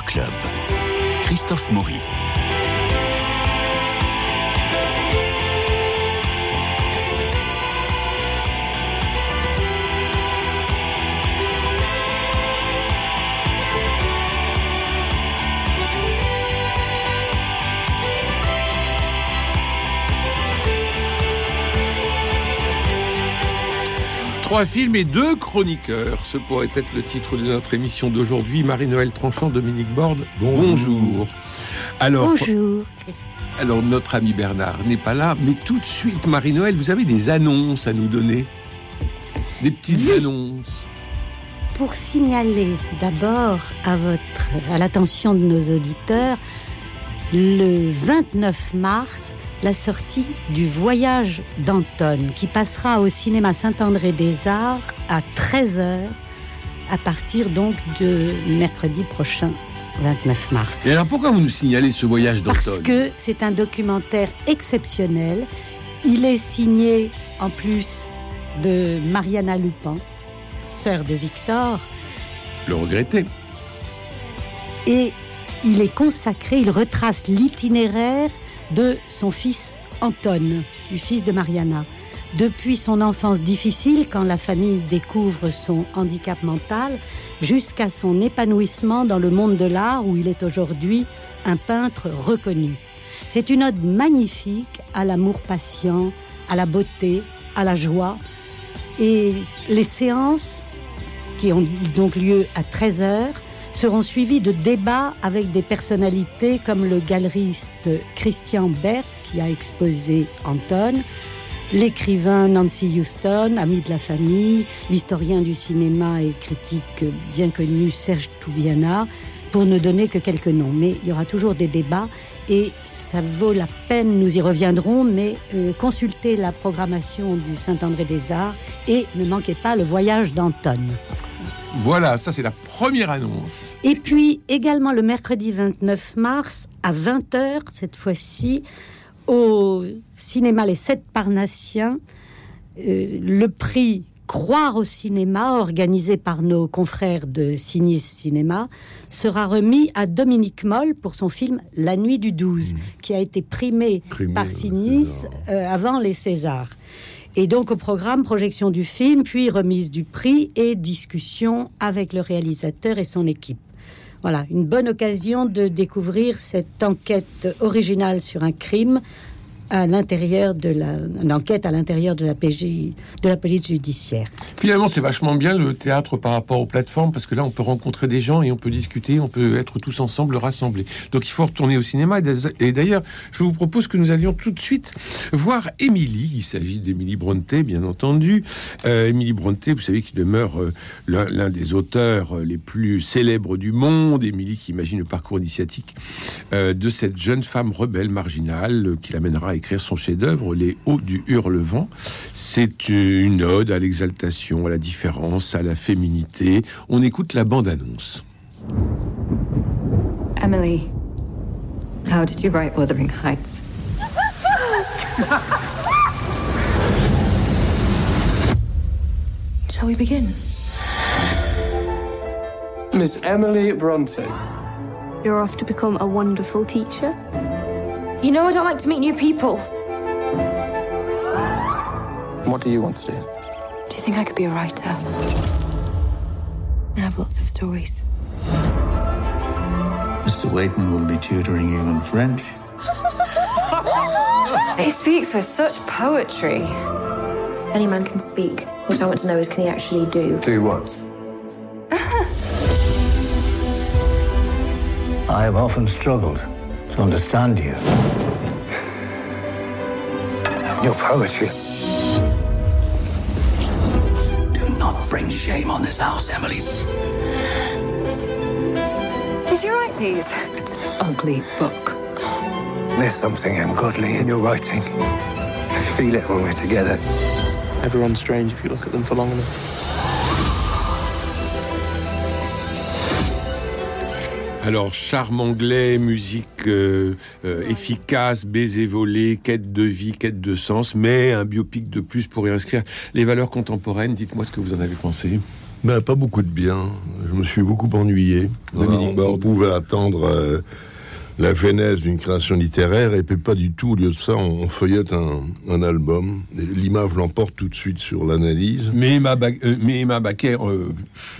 Club. Christophe Maury. Trois films et deux chroniqueurs. Ce pourrait être le titre de notre émission d'aujourd'hui. Marie-Noël Tranchant, Dominique Borde, bonjour. Alors, bonjour. Alors, notre ami Bernard n'est pas là, mais tout de suite, Marie-Noël, vous avez des annonces à nous donner Des petites annonces Pour signaler d'abord à, votre, à l'attention de nos auditeurs, le 29 mars, la sortie du Voyage d'Anton, qui passera au cinéma Saint-André des Arts à 13h, à partir donc de mercredi prochain. 29 mars. Et alors pourquoi vous nous signalez ce voyage d'Anton? Parce que c'est un documentaire exceptionnel. Il est signé en plus de Mariana Lupin, sœur de Victor. Le regretter. Et il est consacré, il retrace l'itinéraire de son fils Anton, du fils de Mariana. Depuis son enfance difficile, quand la famille découvre son handicap mental, jusqu'à son épanouissement dans le monde de l'art où il est aujourd'hui un peintre reconnu. C'est une ode magnifique à l'amour patient, à la beauté, à la joie. Et les séances, qui ont donc lieu à 13 heures, seront suivis de débats avec des personnalités comme le galeriste Christian Berth qui a exposé Anton, l'écrivain Nancy Houston, ami de la famille, l'historien du cinéma et critique bien connu Serge Toubiana, pour ne donner que quelques noms. Mais il y aura toujours des débats et ça vaut la peine, nous y reviendrons, mais euh, consultez la programmation du Saint-André des Arts et ne manquez pas le voyage d'Anton. Voilà, ça c'est la première annonce. Et puis également le mercredi 29 mars à 20h, cette fois-ci, au cinéma Les Sept Parnassiens, euh, le prix Croire au cinéma, organisé par nos confrères de Signé Cinéma, sera remis à Dominique Moll pour son film La Nuit du 12, mmh. qui a été primé, par Signis euh, avant les Césars. Et donc au programme, projection du film, puis remise du prix et discussion avec le réalisateur et son équipe. Voilà, une bonne occasion de découvrir cette enquête originale sur un crime à l'intérieur de la l'enquête à l'intérieur de la PJ de la police judiciaire. Finalement, c'est vachement bien le théâtre par rapport aux plateformes parce que là, on peut rencontrer des gens et on peut discuter, on peut être tous ensemble rassemblés. Donc, il faut retourner au cinéma. Et d'ailleurs, je vous propose que nous allions tout de suite voir Émilie. Il s'agit d'Émilie Bronté, bien entendu. Euh, Émilie Bronté, vous savez, qui demeure euh, l'un des auteurs euh, les plus célèbres du monde. Émilie qui imagine le parcours initiatique de cette jeune femme rebelle marginale qui l'amènera à écrire son chef-d'œuvre, Les Hauts du Hurlevent. C'est une ode à l'exaltation, à la différence, à la féminité. On écoute la bande-annonce. Emily, how did you write Wuthering Heights? Shall we begin? Miss Emily Bronte. You're off to become a wonderful teacher? You know I don't like to meet new people. What do you want to do? Do you think I could be a writer? I have lots of stories. Mr. Wayton will be tutoring you in French. he speaks with such poetry. Any man can speak. What I want to know is can he actually do? Do what? I have often struggled to understand you. Your poetry. Do not bring shame on this house, Emily. Did you write these? It's an ugly book. There's something ungodly in your writing. I feel it when we're together. Everyone's strange if you look at them for long enough. Alors, charme anglais, musique euh, euh, efficace, baiser volé, quête de vie, quête de sens, mais un biopic de plus pour réinscrire les valeurs contemporaines. Dites-moi ce que vous en avez pensé. Ben, pas beaucoup de bien. Je me suis beaucoup ennuyé. Voilà, on, pouvait attendre euh, la genèse d'une création littéraire et puis pas du tout. Au lieu de ça, on, on feuillette un, un album. L'image l'emporte tout de suite sur l'analyse. Mais Emma, Ba- euh, mais Emma Baquer euh,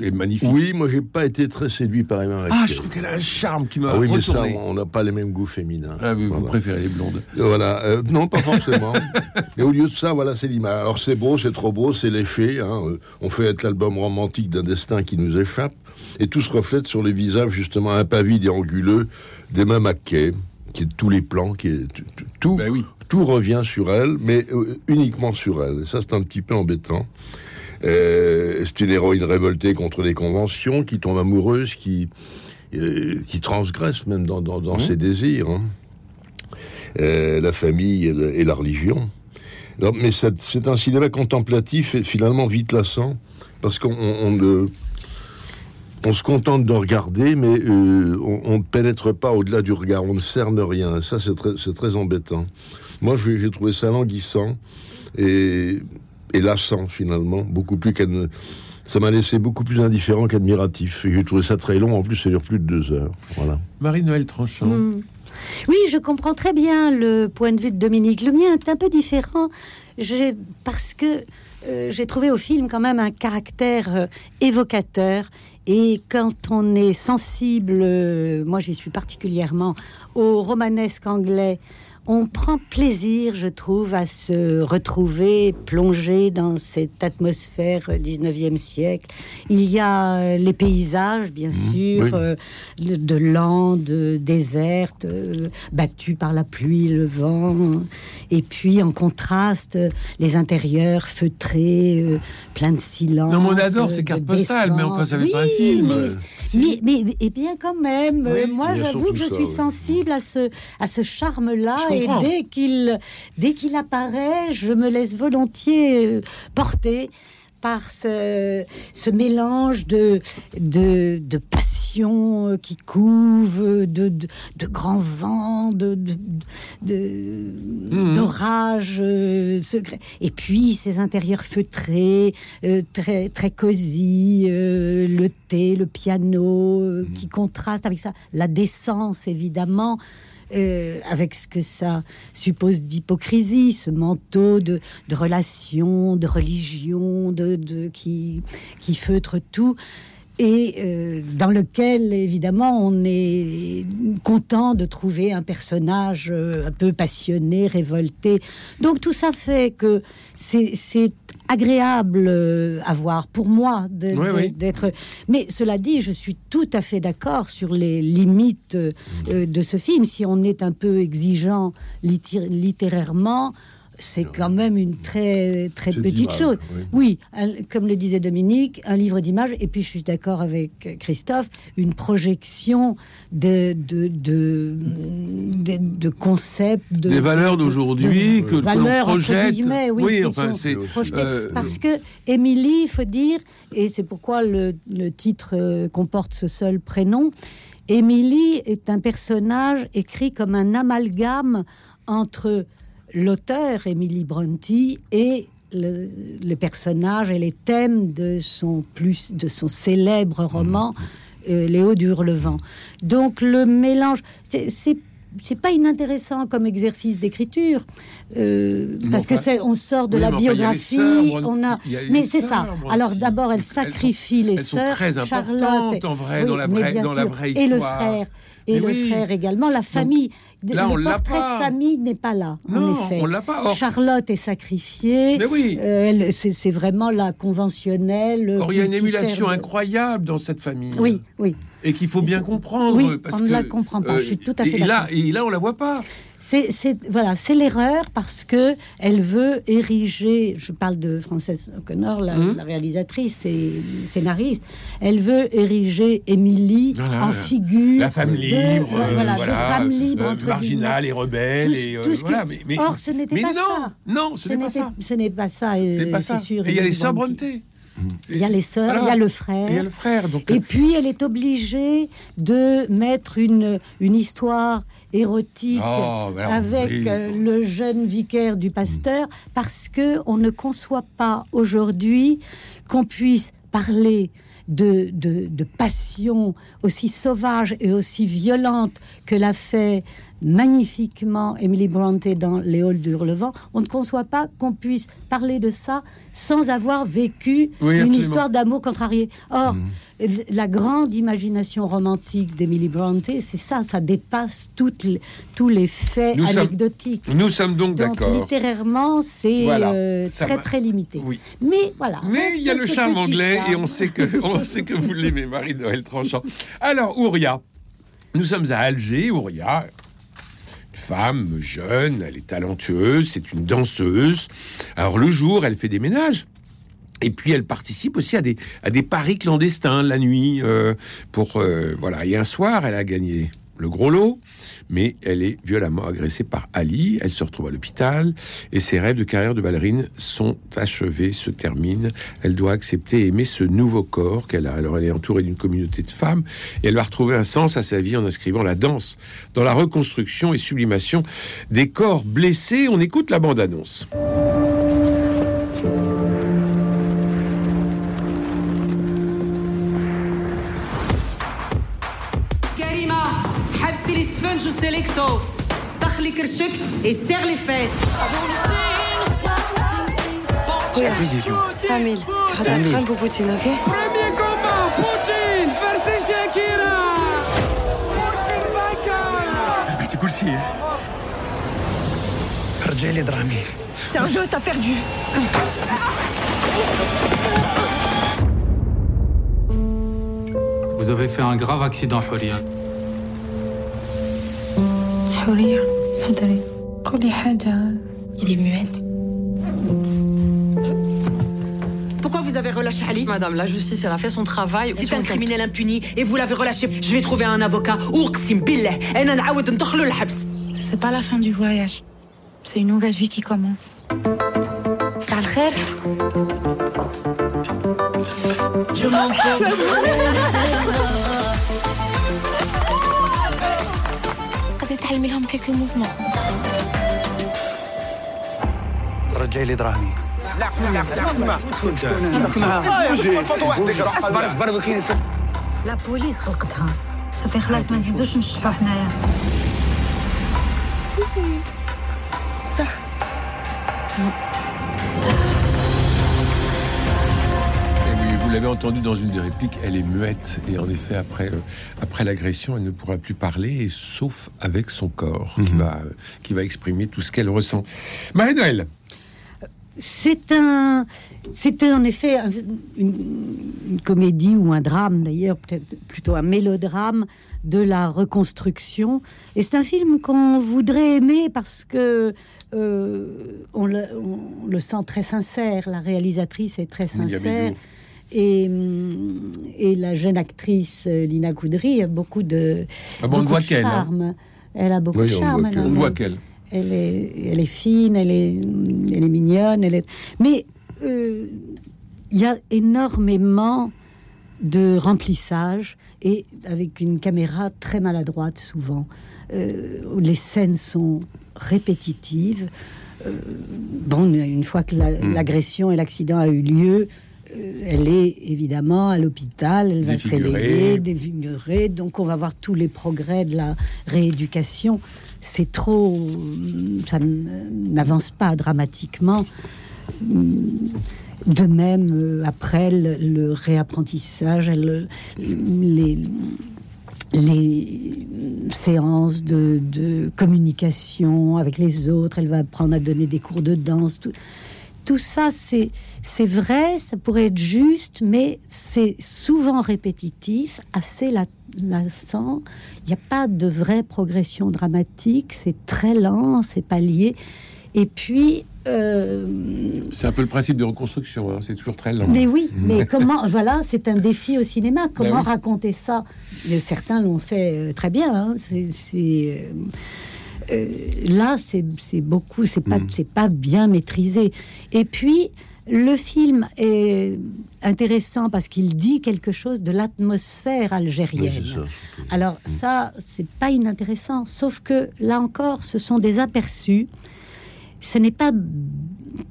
est magnifique. Oui, moi j'ai pas été très séduit par Emma Ah, Raquel. je trouve qu'elle a un charme qui m'a Ah oui, mais ça, on n'a pas les mêmes goûts féminins. Ah, vous, vous préférez les blondes. Voilà, euh, non, pas forcément. Mais au lieu de ça, voilà, c'est l'image. Alors c'est beau, c'est trop beau, c'est l'effet. Hein. On fait être l'album romantique d'un destin qui nous échappe. Et tout se reflète sur les visages, justement, impavides et anguleux d'Emma McKay, qui est tous les plans, qui est tout- Ben oui. tout revient sur elle, mais euh, uniquement sur elle. Et ça, c'est un petit peu embêtant. Euh, c'est une héroïne révoltée contre les conventions, qui tombe amoureuse, qui, euh, qui transgresse même dans, dans, dans ses désirs. hein. Euh, la famille et, le- et la religion. Alors, mais c'est un cinéma contemplatif et finalement vite lassant, parce qu'on on, on ne- on se contente de regarder, mais euh, on, ne pénètre pas au-delà du regard, on ne cerne rien. Ça, c'est très, embêtant. Moi, j'ai trouvé ça languissant et, et lassant, finalement, beaucoup plus Ça m'a laissé beaucoup plus indifférent qu'admiratif. Et j'ai trouvé ça très long, en plus, ça dure plus de deux heures. Voilà. Marie-Noël Tranchant. Hmm. Oui, je comprends très bien le point de vue de Dominique. Le mien est un peu différent parce que euh, j'ai trouvé au film quand même un caractère euh, évocateur. Et quand on est sensible, euh, moi j'y suis particulièrement, au romanesque anglais, on prend plaisir, je trouve, à se retrouver plongé dans cette atmosphère euh, 19e siècle. Il y a euh, les paysages, bien sûr, oui. euh, de, de landes euh, désertes, euh, battues par la pluie, le vent. Et puis, en contraste, les intérieurs feutrés, euh, pleins de silence. Non, mais on adore ces cartes postales, mais enfin, ça fait Oui, pas un film. mais- si. mais, mais, et bien quand même, Oui, moi j'avoue que je ça, suis oui. sensible à ce, à ce charme-là et dès qu'il dès qu'il apparaît, je me laisse volontiers euh, porter par ce, ce mélange de, de, de passion euh, qui couve, de, de, de grands vents, de, de, de- Mhm. d'orages euh, secrets. Et puis ces intérieurs feutrés, euh, très, très cosy, euh, le thé, le piano, euh, qui contraste avec ça, la décence évidemment. Euh, avec ce que ça suppose d'hypocrisie, ce manteau de, relations, de religion, de, qui, qui feutre tout, et euh, dans lequel, évidemment, on est content de trouver un personnage euh, un peu passionné, révolté. Donc tout ça fait que c'est agréable euh, à voir pour moi Oui, oui. d'être. Mais cela dit, je suis tout à fait d'accord sur les limites euh, de ce film. Si on est un peu exigeant litté- littérairement, c'est quand même une très très petite chose. oui. Oui, un- comme le disait Dominique, un livre d'images, et puis je suis d'accord avec Christophe, une projection de, de, de, de, de concepts, de, Des valeurs d'aujourd'hui de- que, valeurs, projette. guillemets, oui, enfin, c'est. euh, Parce que Émilie, il faut dire, et c'est pourquoi le, le titre euh, comporte ce seul prénom, Émilie est un personnage écrit comme un amalgame entre l'auteur, Émilie Brontë, et le, le personnage et les thèmes de son, plus, de son célèbre roman, euh, Léo du Hurlevent. Donc le mélange, c'est- c'est pas inintéressant comme exercice d'écriture euh, parce que enfin- c'est on sort de Oui, la enfin, a biographie sœurs, on a mais c'est sœurs, ça alors d'abord elle Elles sont- sacrifie les elles sont sœurs très Charlotte en vrai, dans la vraie- dans la vraie et le histoire. frère et Mais le oui. frère également la famille là, on le l'a portrait de famille n'est pas là Non, en effet on l'a pas. Or- Charlotte est sacrifiée Mais oui. Euh, c'est vraiment la conventionnelle euh, Or, il y a une émulation incroyable dans cette famille. oui oui Et qu'il faut bien comprendre. Oui, parce on ne la comprend pas, je suis tout à fait et, là, et là, on la voit pas. C'est, c'est- voilà, c'est l'erreur parce que elle veut ériger. Je parle de Frances O'Connor, la, la réalisatrice et scénariste. Elle veut ériger Émilie Voilà, en figure La femme libre, euh, de voilà, femme libre euh, marginale et rebelle. Tout- et, euh, tout ce qui- voilà, mais, mais- Or, ce n'était pas non, ça. Non, ce n'est pas ça. Ce n'est pas ça. Euh, c'est sûr. Et il y a les. Brontë. Il y a les sœurs, Voilà. il y a le frère. Et il y a le frère. Donc, Et puis, elle est obligée de mettre une, une histoire érotique Oh, ben avec oui. euh, le jeune vicaire du pasteur, parce que on ne conçoit pas aujourd'hui qu'on puisse parler de, de, de passion aussi sauvage et aussi violente que l'a fait magnifiquement Emily Bronte dans Les Halles du Hurlevent, on ne conçoit pas qu'on puisse parler de ça sans avoir vécu Oui, une histoire d'amour contrarié. Or, la grande imagination romantique d'Emily Bronte, c'est ça, ça dépasse toutes les- tous les faits Nous sommes- anecdotiques. Nous sommes donc Donc d'accord. littérairement, c'est Voilà, euh, très va. très limité. Oui. Mais voilà. Mais il y a le charme anglais et on sait que, on sait que vous l'aimez, Marie-Noël Tranchant. Alors, Ouria, nous sommes à Alger. Ouria, femme jeune, elle est talentueuse, c'est une danseuse. Alors, le jour, elle fait des ménages. Et puis elle participe aussi à des, à des paris clandestins la nuit. euh, pour euh, voilà. Et un soir, elle a gagné le gros lot, mais elle est violemment agressée par Ali, elle se retrouve à l'hôpital, et ses rêves de carrière de ballerine sont achevés, se terminent, elle doit accepter et aimer ce nouveau corps qu'elle a. Alors elle est entourée d'une communauté de femmes, et elle va retrouver un sens à sa vie en inscrivant la danse dans la reconstruction et sublimation des corps blessés. On écoute la bande-annonce. حبسي لي السفنج وسيليكتو دخلي كرشك et serre les fesses Oui, j'ai vu. 5000. Prends pour Poutine, ok Premier combat Poutine versus Shakira Poutine vainqueur تقول شيء رجالي درامي C'est un jeu, t'as perdu. Vous avez fait un grave accident, Huria. Il est muette. Pourquoi vous avez relâché Ali Madame, la justice, elle a fait son travail. C'est un criminel impuni et vous l'avez relâché. Je vais trouver un avocat. C'est pas la fin du voyage. C'est une nouvelle vie qui commence. Je m'en تعلمي لهم quelques mouvements. رجالي درامي لا لا اسمع. اصبر اصبر وكاين لا بوليس خلقتها. صافي خلاص ما نزيدوش نشطحوا حنايا. صح. L'avez entendu dans une des répliques, elle est muette. Et en effet, après, euh, après l'agression, elle ne pourra plus parler, sauf avec son corps, qui, va, euh, qui va exprimer tout ce qu'elle ressent. Marie-Noël, C'est un, c'était en effet un- une, une comédie ou un drame d'ailleurs, peut-être plutôt un mélodrame de la reconstruction. Et c'est un film qu'on voudrait aimer parce que euh, on, le, on le sent très sincère. La réalisatrice est très sincère. Bédou. Et, et la jeune actrice euh, Lina Koudry a beaucoup de, Ah bon, beaucoup de hein. charme. Elle a beaucoup Oui, de charme. on ne voit qu'elle. Elle est, elle est fine, elle est, elle est mignonne, elle est. Mais euh, il y a énormément de remplissage et avec une caméra très maladroite souvent. Euh, les scènes sont répétitives. Euh, bon, une fois que la- Hmm. l'agression et l'accident a eu lieu, euh, elle est évidemment à l'hôpital, elle va se réveiller, défigurée, donc on va voir tous les progrès de la rééducation. C'est trop, ça n- n'avance pas dramatiquement. De même, euh, après le, le réapprentissage, elle- les, les séances de, de communication avec les autres, elle va apprendre à donner des cours de danse. Tout, tout ça, c'est vrai, ça pourrait être juste, mais c'est souvent répétitif, assez la- lassant. Il n'y a pas de vraie progression dramatique, c'est très lent, c'est pas lié. Et puis, euh, c'est un peu le principe de reconstruction, hein, c'est toujours très lent. mais oui, mais comment Voilà, c'est un défi au cinéma. Comment Ben oui. raconter ça? Certains l'ont fait euh, très bien. hein. C'est, c'est, euh, là, c'est, beaucoup. C'est pas, c'est pas bien maîtrisé. Et puis. Le film est intéressant parce qu'il dit quelque chose de l'atmosphère algérienne. Oui, ça. Alors ça, c'est pas inintéressant. Sauf que là encore, ce sont des aperçus. Ce n'est pas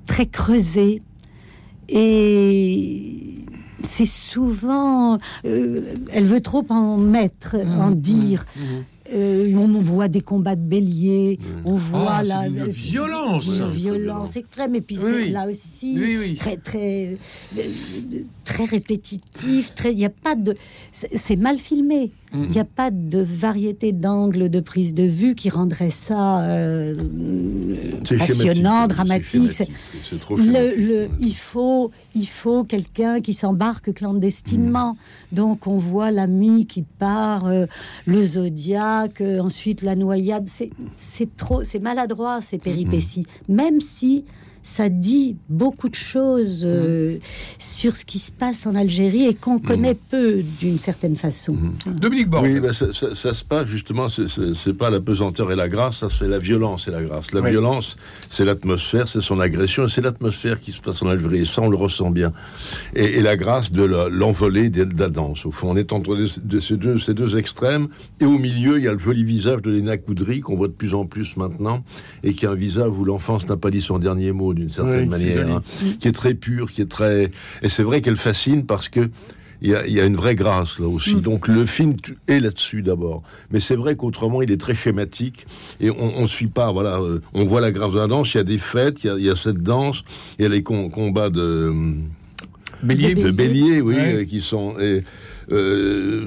très creusé. Et c'est souvent, euh, elle veut trop en mettre, en dire. Euh, on voit des combats de béliers, on voit Ah, la, violence. une violence extrême, et puis Oui, là aussi Oui, très très euh, très répétitif. Très, il y a pas de, c'est mal filmé. Mm. Il n'y a pas de variété d'angles de prise de vue qui rendrait ça euh, passionnant, dramatique. Le- il faut, il faut quelqu'un qui s'embarque clandestinement. Mm. Donc on voit l'ami qui part, euh, le zodiaque, euh, ensuite la noyade. C'est, c'est trop, c'est maladroit ces péripéties. Même si ça dit beaucoup de choses euh, sur ce qui se passe en Algérie et qu'on connaît peu d'une certaine façon. Dominique Borg. Oui, ben, ça, ça- ça se passe justement, c'est- pas la pesanteur et la grâce, ça c'est la violence et la grâce. La Oui. violence, c'est l'atmosphère, c'est son agression, et c'est l'atmosphère qui se passe en Algérie, et ça on le ressent bien. Et, et la grâce de la- l'envolée de, de la danse. Au fond, on est entre de, ces, deux, ces deux extrêmes, et au milieu, il y a le joli visage de Léna Koudry, qu'on voit de plus en plus maintenant, et qui est un visage où l'enfance n'a pas dit son dernier mot d'une certaine Oui, manière, hein, qui est très pur, qui est très... Et c'est vrai qu'elle fascine parce que il y, a, il y a une vraie grâce là aussi. Donc le film est là-dessus d'abord. Mais c'est vrai qu'autrement, il est très schématique et on ne suit pas. Voilà, euh, on voit la grâce de la danse. Il y a des fêtes, il y a, il y a cette danse, il y a les com- combats de Bélier. de bélier, oui, Ouais. euh, qui sont. et, euh,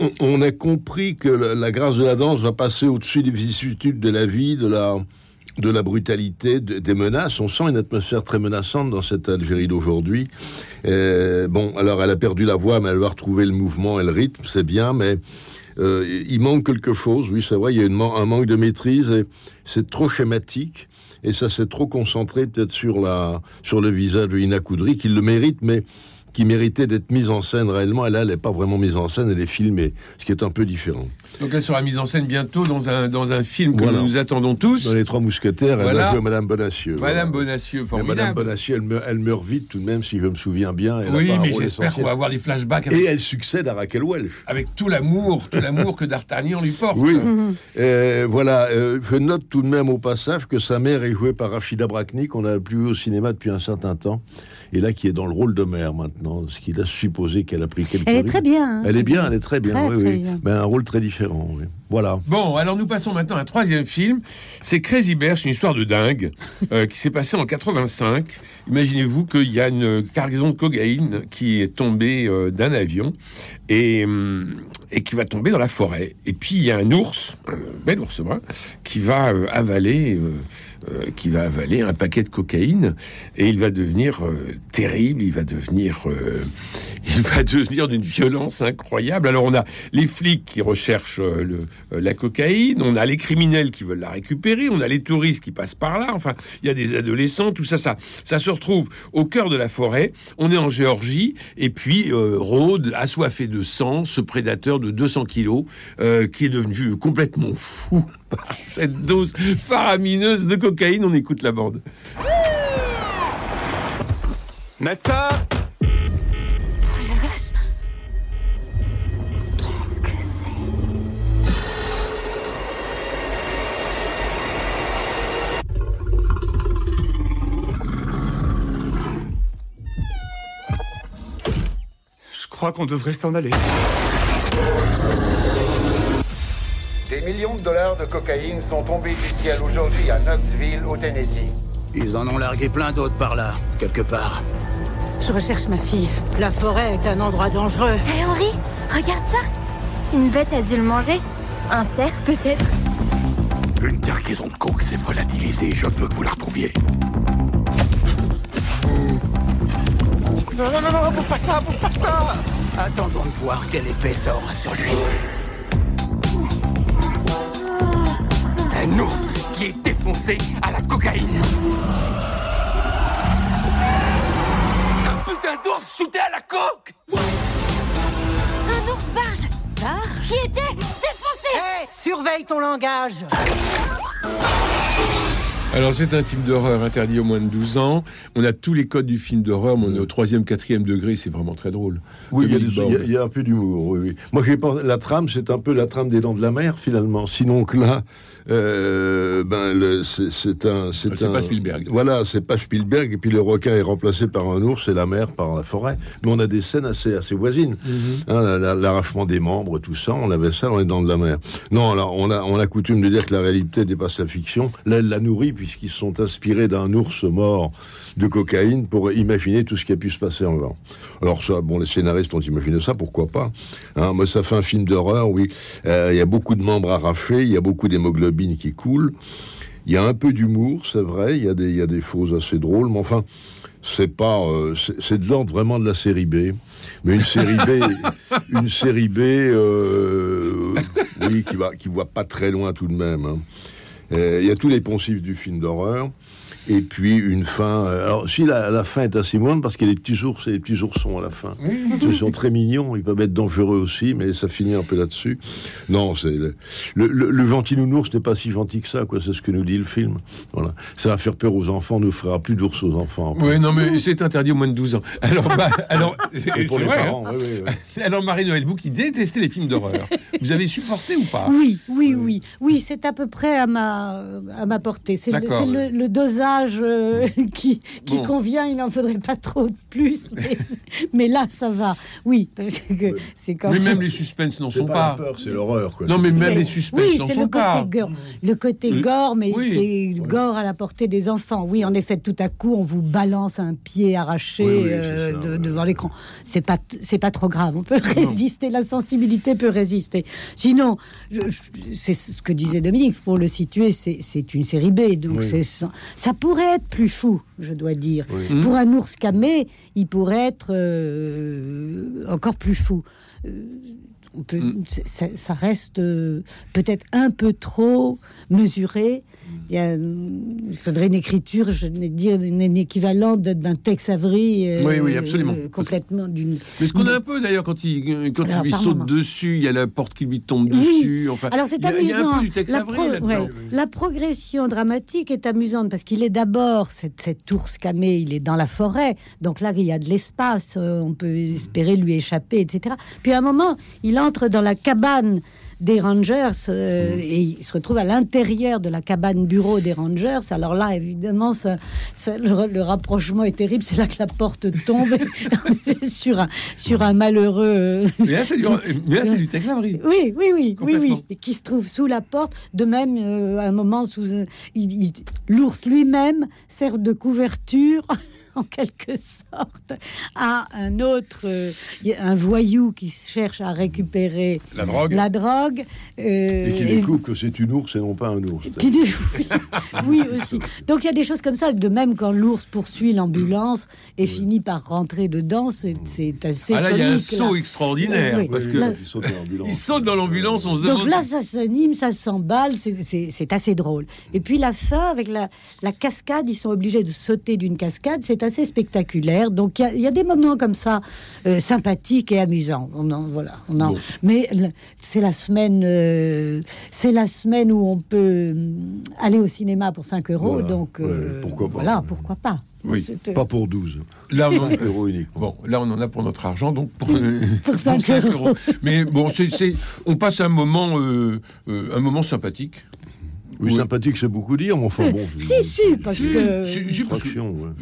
on, on a compris que la, la grâce de la danse va passer au-dessus des vicissitudes de la vie, de la de la brutalité, de- des menaces. On sent une atmosphère très menaçante dans cette Algérie d'aujourd'hui. Euh, bon, alors elle a perdu la voix, mais elle va retrouver le mouvement et le rythme, c'est bien, mais euh, il manque quelque chose. Oui, c'est vrai, il y a un manque de maîtrise et c'est trop schématique. Et ça s'est trop concentré peut-être sur, la, sur le visage de Ina Koudry, qui le mérite, mais qui méritait d'être mise en scène réellement. Et là, elle n'est pas vraiment mise en scène, elle est filmée, ce qui est un peu différent. Donc elle sera mise en scène bientôt dans un, dans un film que Voilà. nous attendons tous. Dans Les Trois Mousquetaires, elle Voilà. va jouer Madame Bonacieux. Madame Voilà. Bonacieux, Mais formidable. Madame Bonacieux, elle meurt, elle meurt vite tout de même, si je me souviens bien. Elle a oui, mais j'espère qu'on va avoir des flashbacks avec, Et elle succède à Raquel Welch. avec tout l'amour, tout l'amour que D'Artagnan lui porte. Oui. Euh, voilà, euh, je note tout de même au passage que sa mère est jouée par Rachida Brakni, qu'on n'a plus vu au cinéma depuis un certain temps, et là qui est dans le rôle de mère maintenant, ce qui laisse supposer qu'elle a pris quelques Elle est très bien. hein. Elle est bien, elle est très bien, Très, oui, très oui. bien. Mais un rôle très différent, oui. Voilà. Bon, alors nous passons maintenant à un troisième film. C'est Crazy Bear, c'est une histoire de dingue euh, qui s'est passée en 85. Imaginez-vous qu'il y a une cargaison de cocaïne qui est tombée euh, d'un avion et, hum, et qui va tomber dans la forêt. Et puis il y a un ours, un bel ours brun, qui va euh, avaler, euh, euh, qui va avaler un paquet de cocaïne et il va devenir terrible. Il va devenir, il va devenir d'une violence incroyable. Alors on a les flics qui recherchent la cocaïne, on a les criminels qui veulent la récupérer, on a les touristes qui passent par là. Enfin, il y a des adolescents, tout ça, ça, ça se retrouve au cœur de la forêt. On est en Géorgie et puis rôde assoiffé de sang ce prédateur de 200 kilos euh, qui est devenu complètement fou par cette dose faramineuse de cocaïne. On écoute la bande. Médecin Oh la vache Qu'est-ce que c'est? Je crois qu'on devrait s'en aller. Millions de dollars de cocaïne sont tombés du ciel aujourd'hui à Knoxville, au Tennessee. Ils en ont largué plein d'autres par là, quelque part. Je recherche ma fille. La forêt est un endroit dangereux. Hé Henri, regarde ça Une bête a dû le manger Un cerf peut-être Une cargaison de coke s'est volatilisée, je veux que vous la retrouviez. Non, non, non, non, bouffe pas ça, bouffe pas ça Attendons de voir quel effet ça aura sur lui. Un ours qui est défoncé à la cocaïne. Un putain d'ours shooté à la coke. Un ours barge. Qui était défoncé. Hé, surveille ton langage. Alors c'est un film d'horreur interdit au moins de 12 ans. On a tous les codes du film d'horreur, mais on est au troisième, quatrième degré, c'est vraiment très drôle. Oui, il y, y a- Borde. il y a un peu d'humour. Oui, oui. Moi, j'ai la trame, c'est un peu la trame des Dents de la Mer, finalement. Sinon que là, euh, ben, c'est un, c'est C'est un- pas Spielberg. Voilà, c'est pas Spielberg. Et puis le requin est remplacé par un ours et la mer par la forêt. Mais on a des scènes assez, assez voisines. Hein, la- la- L'arrachement des membres, tout ça, on avait ça dans les Dents de la Mer. Non, alors on a, on a coutume de dire que la réalité dépasse la fiction. Là, elle la nourrit puisqu'ils se sont inspirés d'un ours mort de cocaïne pour imaginer tout ce qui a pu se passer en vent. Alors ça, bon, les scénaristes ont imaginé ça, pourquoi pas hein, Moi, ça fait un film d'horreur, oui. Euh, Il y a beaucoup de membres arrachés, il y a beaucoup d'hémoglobine qui coule. Il y a un peu d'humour, c'est vrai. Il y a des, y a des choses assez drôles, mais enfin, c'est pas, euh, c'est c'est de l'ordre vraiment de la série B. Mais une série B, une série B, euh, oui, qui va, qui voit pas très loin tout de même. hein. Euh, Il y a tous les poncifs du film d'horreur. Et puis une fin. euh, Alors, si la, la fin est assez moindre, parce qu'il y a les petits ours et les petits oursons à la fin. Ils sont très mignons, ils peuvent être dangereux aussi, mais ça finit un peu là-dessus. Non, c'est le, le, le, le gentil nounours n'est pas si gentil que ça, quoi. C'est ce que nous dit le film. Voilà. Ça va faire peur aux enfants, on ne fera plus d'ours aux enfants. Oui, non, mais c'est interdit au moins de 12 ans. Alors, bah, alors c'est Et pour c'est les vrai. parents, hein. oui, oui, oui. Alors, Marie-Noël, vous qui détestez les films d'horreur, vous avez supporté ou pas? Oui, oui, oui, oui, c'est à peu près à ma, à ma portée. C'est le dosage euh, qui, qui Bon. convient. Il n'en faudrait pas trop plus, mais, mais là, ça va. Oui, parce que c'est quand Mais même. même les suspens n'en sont pas, pas. la peur, c'est l'horreur, quoi. Non, mais même Mais- les suspens oui, n'en c'est sont le côté pas. gore. Le côté gore, mais oui. c'est gore à la portée des enfants. Oui, en effet, tout à coup, on vous balance un pied arraché Oui, oui, c'est euh, ça, de- ouais. devant l'écran. C'est pas, c'est pas trop grave. On peut résister. La sensibilité peut résister. Sinon, c'est ce que disait Dominique. Pour le situer, c'est une série B, donc ça, ça pourrait être plus fou, je dois dire. Oui. Pour un ours camé, il pourrait être euh, encore plus fou. Euh, on peut, c'est- ça, ça reste euh, peut-être un peu trop mesuré. Il, y a, il faudrait une écriture, je vais dire, une, équivalente d'un Tex Avery. euh, Oui, oui, absolument. euh, complètement d'une. Mais ce qu'on a un peu d'ailleurs quand il, quand Alors, il lui saute dessus, il y a la porte qui lui tombe Oui. dessus. Enfin, Alors c'est amusant. la, Avery pro- là-dedans. ouais. La progression dramatique est amusante parce qu'il est d'abord cet, cet ours camé, il est dans la forêt, donc là il y a de l'espace, euh, on peut espérer lui échapper, etc. Puis à un moment, il entre dans la cabane des Rangers euh, et il se retrouve à l'intérieur de la cabane bureau des Rangers. Alors là, évidemment, ça, ça- le, le rapprochement est terrible. C'est là que la porte tombe sur un sur un malheureux. euh, Mais là, c'est du, mais là, c'est du Tex Avery. oui, oui, oui, oui, oui, et qui se trouve sous la porte. De même, euh, à un moment, sous il- il- l'ours lui-même sert de couverture. En quelque sorte, à un autre, euh, y a un voyou qui cherche à récupérer La drogue. la drogue. euh, Et qui et- découvre que c'est une ours et non pas un ours. qui dit- oui, oui, aussi. Donc il y a des choses comme ça. De même, quand l'ours poursuit l'ambulance et finit par rentrer dedans, c'est c'est assez. Ah là, il y a un saut là. extraordinaire Oui, parce oui. que Là- Il saute dans l'ambulance. on se demande. Donc là, ça s'anime, ça s'emballe, c'est- assez drôle. Et puis la fin, avec la, la cascade, ils sont obligés de sauter d'une cascade, c'est assez spectaculaire. Donc il y a- il y, a des moments comme ça, euh, sympathiques et amusants. On en, voilà, on en- Bon. Mais le- c'est la semaine, euh, c'est la semaine où on peut hum, aller au cinéma pour 5 euros. Voilà, donc ouais, euh, pourquoi pas. Voilà, pourquoi pas. Oui. Euh, Pas pour 12. Là, on en, 5 euros uniquement. bon, là, on en a pour notre argent, donc pour, euh, Pour pour cinq 5 euros. euros. Mais bon, c'est, c'est- on passe un moment, euh, euh, un moment sympathique. Oui, Oui. sympathique, c'est beaucoup dire, mais enfin bon. Si, si, parce Si, que. si, si,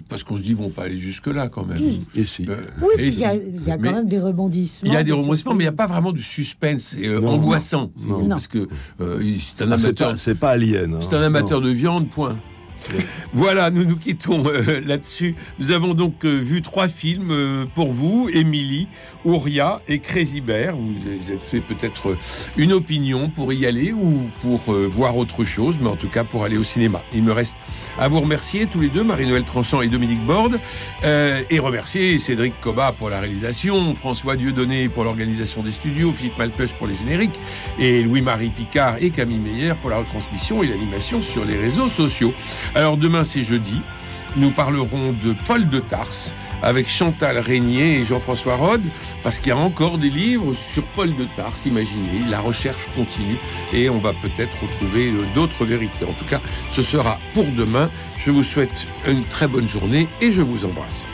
parce qu'on se dit, bon, pas aller jusque-là quand même. Et si. Euh, Oui, il y si. a, il y a quand Mais même des rebondissements. Il y a des rebondissements, mais il n'y a pas vraiment de suspense. Euh, Non. angoissant. Non. Non. Parce que euh, c'est un c'est amateur. pas, c'est pas Alien. hein. C'est un amateur Non. de viande, point. Voilà, nous nous quittons euh, là-dessus. Nous avons donc euh, vu trois films euh, pour vous, Émilie, Ouria et Crazy Bear. Vous vous êtes fait peut-être une opinion pour y aller ou pour euh, voir autre chose, mais en tout cas pour aller au cinéma. Il me reste à vous remercier tous les deux, Marie-Noël Tranchant et Dominique Borde, euh, et remercier Cédric Coba pour la réalisation, François Dieudonné pour l'organisation des studios, Philippe Malpeuch pour les génériques, et Louis-Marie Picard et Camille Meyer pour la retransmission et l'animation sur les réseaux sociaux. Alors demain c'est jeudi. Nous parlerons de Paul de Tarse avec Chantal Régnier et Jean-François Rode, parce qu'il y a encore des livres sur Paul de Tarse, imaginez, la recherche continue et on va peut-être retrouver euh, d'autres vérités. En tout cas, ce sera pour demain. Je vous souhaite une très bonne journée et je vous embrasse.